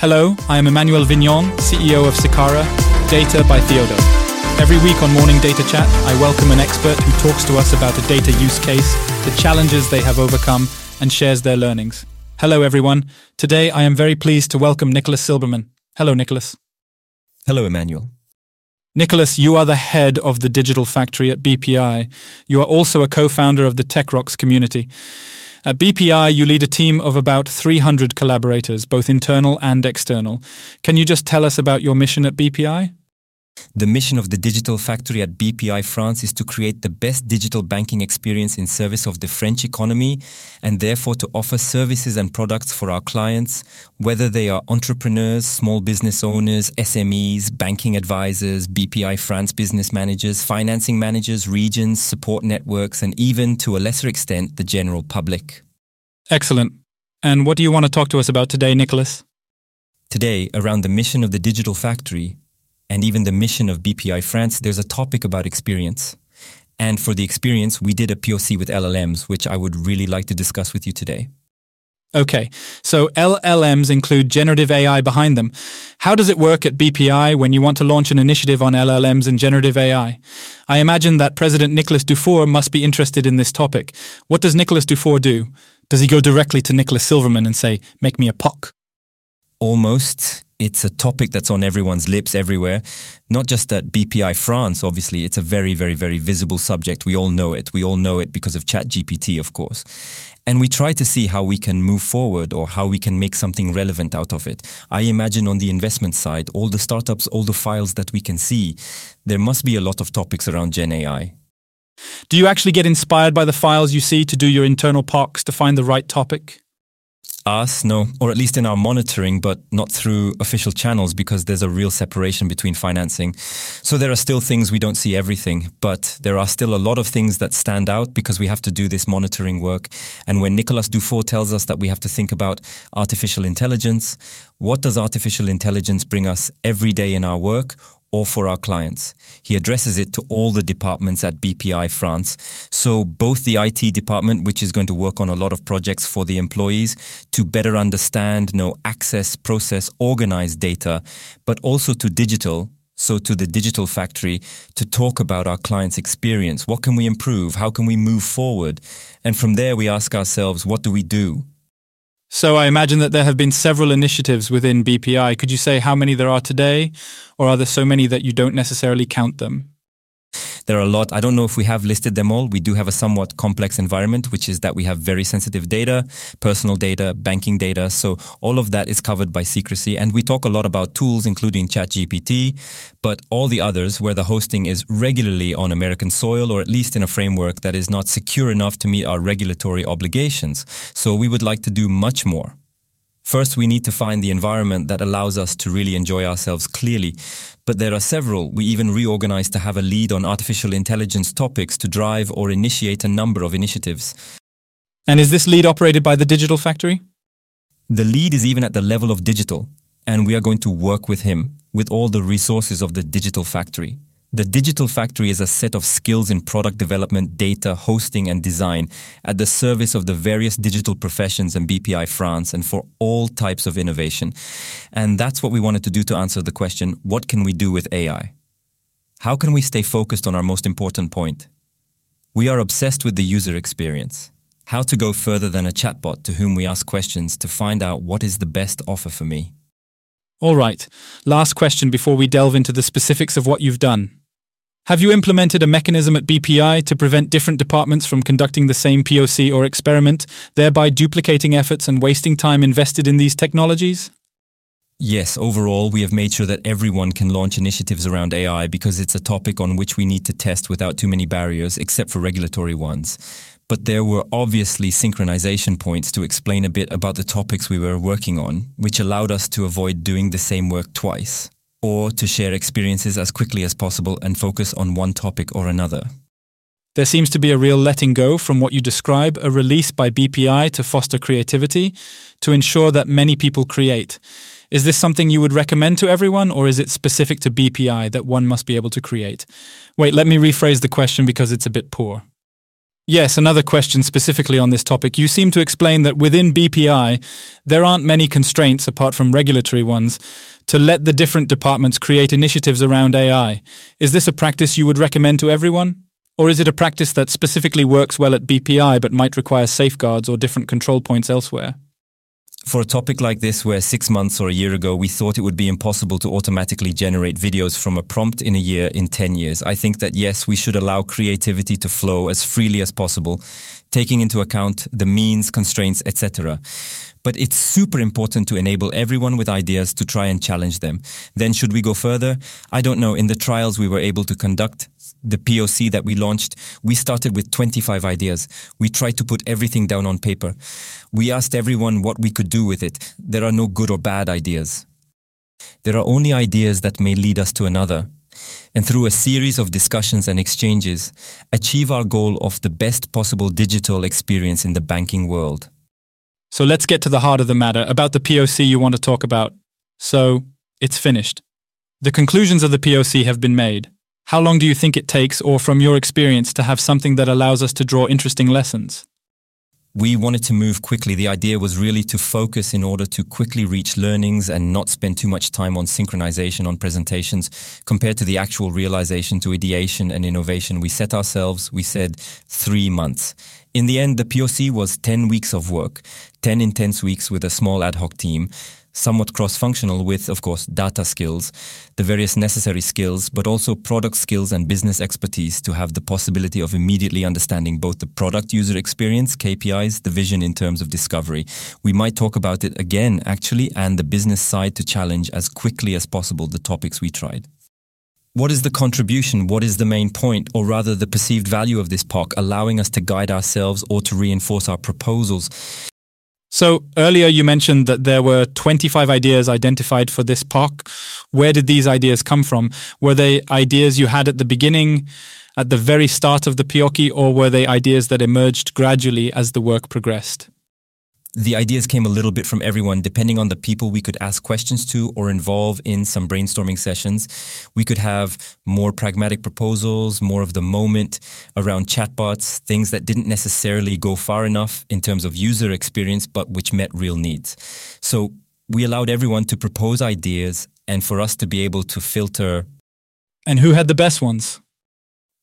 Hello, I am Emmanuel Vignon, CEO of Sicara, Data by Theodo. Every week on Morning Data Chat, I welcome an expert who talks to us about a data use case, the challenges they have overcome, and shares their learnings. Hello, everyone. Today, I am very pleased to welcome Nicolas Silberman. Hello, Nicolas. Hello, Emmanuel. Nicolas, you are the head of the Digital Factory at BPI. You are also a co-founder of the TechRocks community. At BPI, you lead a team of about 300 collaborators, both internal and external. Can you just tell us about your mission at BPI? The mission of the Digital Factory at BPI France is to create the best digital banking experience in service of the French economy and therefore to offer services and products for our clients, whether they are entrepreneurs, small business owners, SMEs, banking advisors, BPI France business managers, financing managers, regions, support networks, and even to a lesser extent, the general public. Excellent. And what do you want to talk to us about today, Nicolas? Today, around the mission of the Digital Factory, and even the mission of BPI France, there's a topic about experience. And for the experience, we did a POC with LLMs, which I would really like to discuss with you today. Okay, so LLMs include generative AI behind them. How does it work at BPI when you want to launch an initiative on LLMs and generative AI? I imagine that President Nicolas Dufour must be interested in this topic. What does Nicolas Dufour do? Does he go directly to Nicolas Silberman and say, make me a POC? Almost. It's a topic that's on everyone's lips everywhere. Not just at BPI France, obviously. It's a very, very, very visible subject. We all know it. We all know it because of ChatGPT, of course. And we try to see how we can move forward or how we can make something relevant out of it. I imagine on the investment side, all the startups, all the files that we can see, there must be a lot of topics around Gen AI. Do you actually get inspired by the files you see to do your internal POCs to find the right topic? Us, no, or at least in our monitoring, but not through official channels because there's a real separation between financing. So there are still things we don't see everything, but there are still a lot of things that stand out because we have to do this monitoring work. And when Nicolas Dufour tells us that we have to think about artificial intelligence, what does artificial intelligence bring us every day in our work? Or for our clients. He addresses it to all the departments at BPI France. So both the IT department, which is going to work on a lot of projects for the employees to better understand, know, access, process, organize data, but also to digital, so to the digital factory to talk about our client's experience. What can we improve? How can we move forward? And from there, we ask ourselves, what do we do? So I imagine that there have been several initiatives within BPI. Could you say how many there are today, or are there so many that you don't necessarily count them? There are a lot. I don't know if we have listed them all. We do have a somewhat complex environment, which is that we have very sensitive data, personal data, banking data. So all of that is covered by secrecy. And we talk a lot about tools, including ChatGPT, but all the others where the hosting is regularly on American soil or at least in a framework that is not secure enough to meet our regulatory obligations. So we would like to do much more. First, we need to find the environment that allows us to really enjoy ourselves clearly. But there are several. We even reorganized to have a lead on artificial intelligence topics to drive or initiate a number of initiatives. And is this lead operated by the Digital Factory? The lead is even at the level of digital, and we are going to work with him with all the resources of the Digital Factory. The Digital Factory is a set of skills in product development, data, hosting, and design at the service of the various digital professions and BPI France and for all types of innovation. And that's what we wanted to do to answer the question what can we do with AI? How can we stay focused on our most important point? We are obsessed with the user experience. How to go further than a chatbot to whom we ask questions to find out what is the best offer for me. All right, last question before we delve into the specifics of what you've done. Have you implemented a mechanism at BPI to prevent different departments from conducting the same POC or experiment, thereby duplicating efforts and wasting time invested in these technologies? Yes, overall, we have made sure that everyone can launch initiatives around AI because it's a topic on which we need to test without too many barriers, except for regulatory ones. But there were obviously synchronization points to explain a bit about the topics we were working on, which allowed us to avoid doing the same work twice or to share experiences as quickly as possible and focus on one topic or another. There seems to be a real letting go from what you describe, a release by BPI to foster creativity, to ensure that many people create. Is this something you would recommend to everyone, or is it specific to BPI that one must be able to create? Wait, let me rephrase the question because it's a bit poor. Yes, another question specifically on this topic. You seem to explain that within BPI, there aren't many constraints apart from regulatory ones to let the different departments create initiatives around AI. Is this a practice you would recommend to everyone? Or is it a practice that specifically works well at BPI but might require safeguards or different control points elsewhere? For a topic like this, where six months or a year ago we thought it would be impossible to automatically generate videos from a prompt in a year in 10 years, I think that yes, we should allow creativity to flow as freely as possible, taking into account the means, constraints, etc. But it's super important to enable everyone with ideas to try and challenge them. Then, should we go further? I don't know. In the trials we were able to conduct, the POC that we launched, we started with 25 ideas. We tried to put everything down on paper. We asked everyone what we could do with it. There are no good or bad ideas. There are only ideas that may lead us to another. And through a series of discussions and exchanges, achieve our goal of the best possible digital experience in the banking world. So let's get to the heart of the matter about the POC you want to talk about. So, it's finished. The conclusions of the POC have been made. How long do you think it takes, or from your experience, to have something that allows us to draw interesting lessons? We wanted to move quickly. The idea was really to focus in order to quickly reach learnings and not spend too much time on synchronization on presentations compared to the actual realization to ideation and innovation. We set ourselves, we said three months. In the end, the POC was 10 weeks of work, 10 intense weeks with a small ad hoc team somewhat cross-functional with, of course, data skills, the various necessary skills, but also product skills and business expertise to have the possibility of immediately understanding both the product user experience, KPIs, the vision in terms of discovery. We might talk about it again, actually, and the business side to challenge as quickly as possible the topics we tried. What is the contribution? What is the main point, or rather the perceived value of this POC, allowing us to guide ourselves or to reinforce our proposals? So earlier you mentioned that there were 25 ideas identified for this park. Where did these ideas come from? Were they ideas you had at the beginning, at the very start of the POC, or were they ideas that emerged gradually as the work progressed? The ideas came a little bit from everyone, depending on the people we could ask questions to or involve in some brainstorming sessions. We could have more pragmatic proposals, more of the moment around chatbots, things that didn't necessarily go far enough in terms of user experience, but which met real needs. So we allowed everyone to propose ideas and for us to be able to filter. And who had the best ones?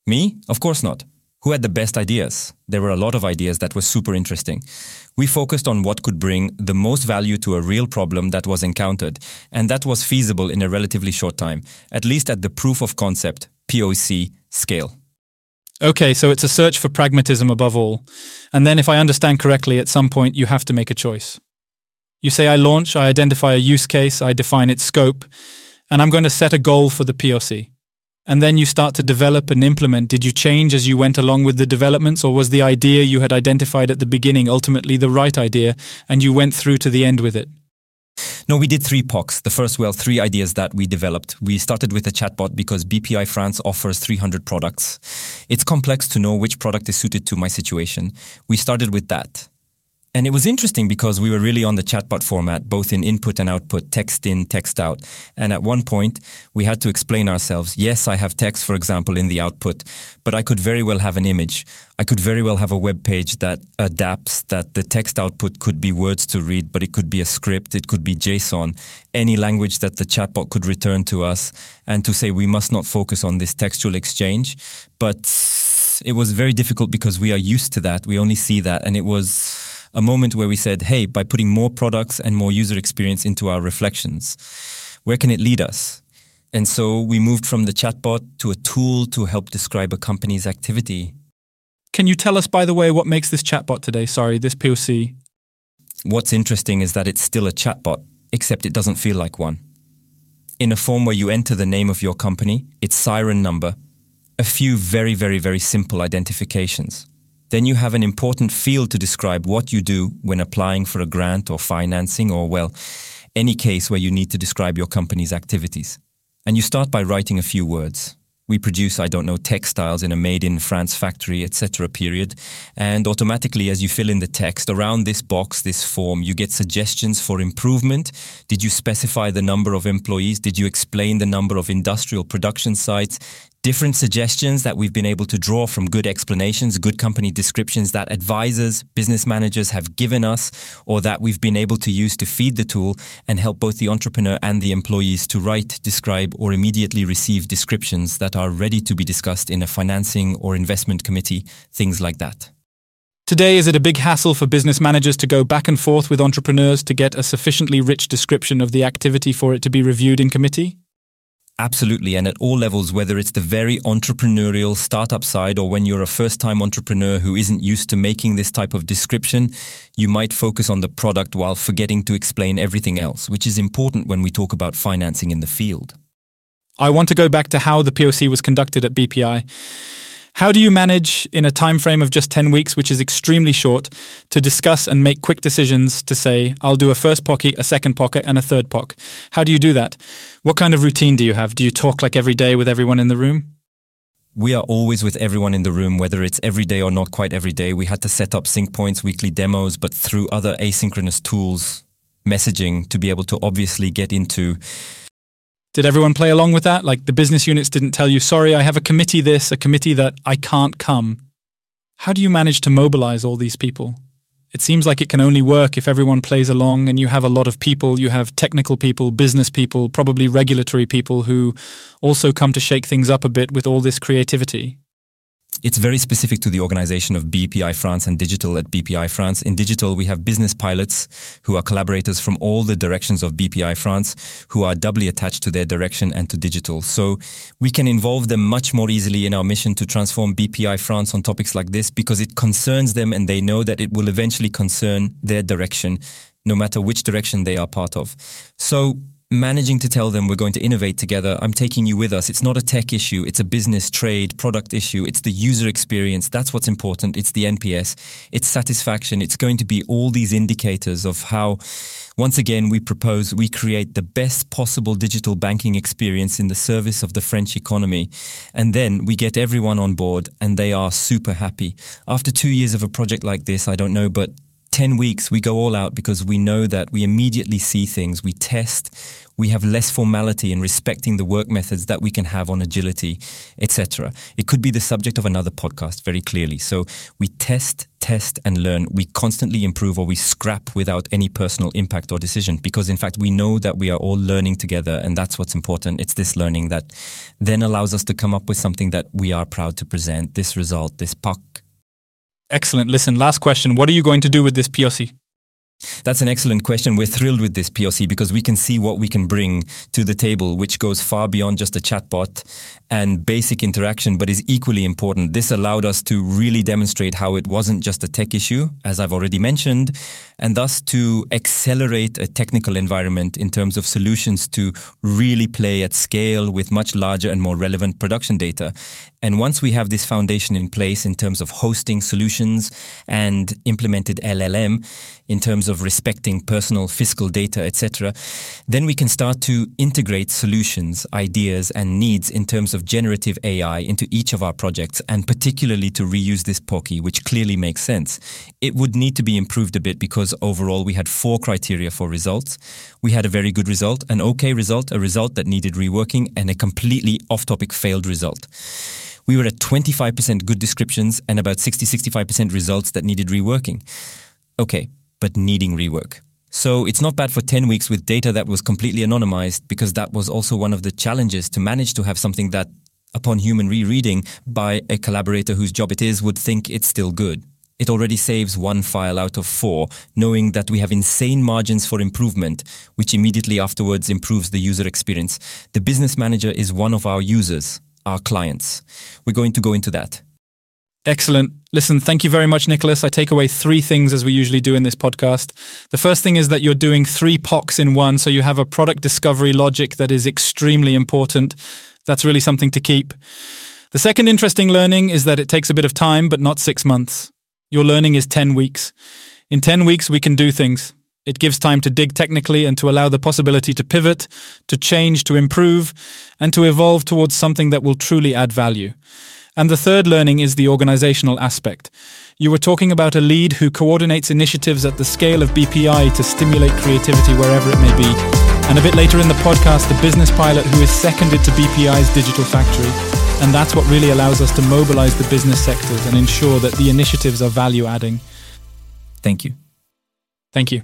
Me? Of course not. Who had the best ideas? There were a lot of ideas that were super interesting. We focused on what could bring the most value to a real problem that was encountered, and that was feasible in a relatively short time, at least at the proof of concept, POC, scale. Okay, so it's a search for pragmatism above all. And then, if I understand correctly, at some point you have to make a choice. You say, I launch, I identify a use case, I define its scope, and I'm going to set a goal for the POC and then you start to develop and implement, did you change as you went along with the developments, or was the idea you had identified at the beginning ultimately the right idea and you went through to the end with it? No, we did three POCs. The first, well, three ideas that we developed. We started with a chatbot because BPI France offers 300 products. It's complex to know which product is suited to my situation. We started with that. And it was interesting because we were really on the chatbot format, both in input and output, text in, text out. And at one point, we had to explain ourselves. Yes, I have text, for example, in the output, but I could very well have an image. I could very well have a web page that adapts that the text output could be words to read, but it could be a script, it could be JSON, any language that the chatbot could return to us and to say we must not focus on this textual exchange. But it was very difficult because we are used to that. We only see that. And it was a moment where we said, hey, by putting more products and more user experience into our reflections, where can it lead us? And so we moved from the chatbot to a tool to help describe a company's activity. Can you tell us, by the way, what makes this chatbot today? Sorry, this POC. What's interesting is that it's still a chatbot, except it doesn't feel like one. In a form where you enter the name of your company, its siren number, a few very, very, very simple identifications then you have an important field to describe what you do when applying for a grant or financing or, well, any case where you need to describe your company's activities. And you start by writing a few words. We produce, I don't know, textiles in a made in France factory, etc. period. And automatically, as you fill in the text around this box, this form, you get suggestions for improvement. Did you specify the number of employees? Did you explain the number of industrial production sites? Different suggestions that we've been able to draw from good explanations, good company descriptions that advisors, business managers have given us, or that we've been able to use to feed the tool and help both the entrepreneur and the employees to write, describe, or immediately receive descriptions that are ready to be discussed in a financing or investment committee, things like that. Today, is it a big hassle for business managers to go back and forth with entrepreneurs to get a sufficiently rich description of the activity for it to be reviewed in committee? Absolutely. And at all levels, whether it's the very entrepreneurial startup side or when you're a first time entrepreneur who isn't used to making this type of description, you might focus on the product while forgetting to explain everything else, which is important when we talk about financing in the field. I want to go back to how the POC was conducted at BPI. How do you manage in a time frame of just 10 weeks, which is extremely short, to discuss and make quick decisions to say, I'll do a first pocket, a second pocket, and a third POC? How do you do that? What kind of routine do you have? Do you talk like every day with everyone in the room? We are always with everyone in the room, whether it's every day or not quite every day. We had to set up sync points, weekly demos, but through other asynchronous tools, messaging to be able to obviously get into did everyone play along with that? Like the business units didn't tell you, sorry, I have a committee this, a committee that I can't come. How do you manage to mobilize all these people? It seems like it can only work if everyone plays along and you have a lot of people. You have technical people, business people, probably regulatory people who also come to shake things up a bit with all this creativity it's very specific to the organization of BPI France and digital at BPI France. In digital, we have business pilots who are collaborators from all the directions of BPI France who are doubly attached to their direction and to digital. So we can involve them much more easily in our mission to transform BPI France on topics like this because it concerns them and they know that it will eventually concern their direction no matter which direction they are part of. So managing to tell them we're going to innovate together. I'm taking you with us. It's not a tech issue. It's a business, trade, product issue. It's the user experience. That's what's important. It's the NPS. It's satisfaction. It's going to be all these indicators of how, once again, we propose we create the best possible digital banking experience in the service of the French economy. And then we get everyone on board and they are super happy. After two years of a project like this, I don't know, but 10 weeks, we go all out because we know that we immediately see things, we test, we have less formality in respecting the work methods that we can have on agility, etc. It could be the subject of another podcast very clearly. So we test, test, and learn. We constantly improve or we scrap without any personal impact or decision because, in fact, we know that we are all learning together, and that's what's important. It's this learning that then allows us to come up with something that we are proud to present this result, this POC Excellent. Listen, last question. What are you going to do with this POC? That's an excellent question. We're thrilled with this POC because we can see what we can bring to the table, which goes far beyond just a chatbot and basic interaction, but is equally important. This allowed us to really demonstrate how it wasn't just a tech issue, as I've already mentioned, and thus to accelerate a technical environment in terms of solutions to really play at scale with much larger and more relevant production data. And once we have this foundation in place in terms of hosting solutions and implemented LLM, in terms of respecting personal fiscal data, etc., then we can start to integrate solutions, ideas, and needs in terms of generative AI into each of our projects, and particularly to reuse this POCI, which clearly makes sense. It would need to be improved a bit because overall we had four criteria for results. We had a very good result, an okay result, a result that needed reworking, and a completely off topic failed result we were at 25% good descriptions and about 60 65% results that needed reworking. Okay, but needing rework. So it's not bad for 10 weeks with data that was completely anonymized because that was also one of the challenges to manage to have something that, upon human rereading by a collaborator whose job it is, would think it's still good. It already saves one file out of four, knowing that we have insane margins for improvement, which immediately afterwards improves the user experience. The business manager is one of our users, our clients. We're going to go into that. Excellent. Listen, thank you very much, Nicolas. I take away three things as we usually do in this podcast. The first thing is that you're doing three POCs in one. So you have a product discovery logic that is extremely important. That's really something to keep. The second interesting learning is that it takes a bit of time, but not six months. Your learning is 10 weeks. In 10 weeks, we can do things. It gives time to dig technically and to allow the possibility to pivot, to change, to improve, and to evolve towards something that will truly add value. And the third learning is the organizational aspect. You were talking about a lead who coordinates initiatives at the scale of BPI to stimulate creativity wherever it may be. And a bit later in the podcast, the business pilot who is seconded to BPI's digital factory. And that's what really allows us to mobilize the business sectors and ensure that the initiatives are value adding. Thank you. Thank you.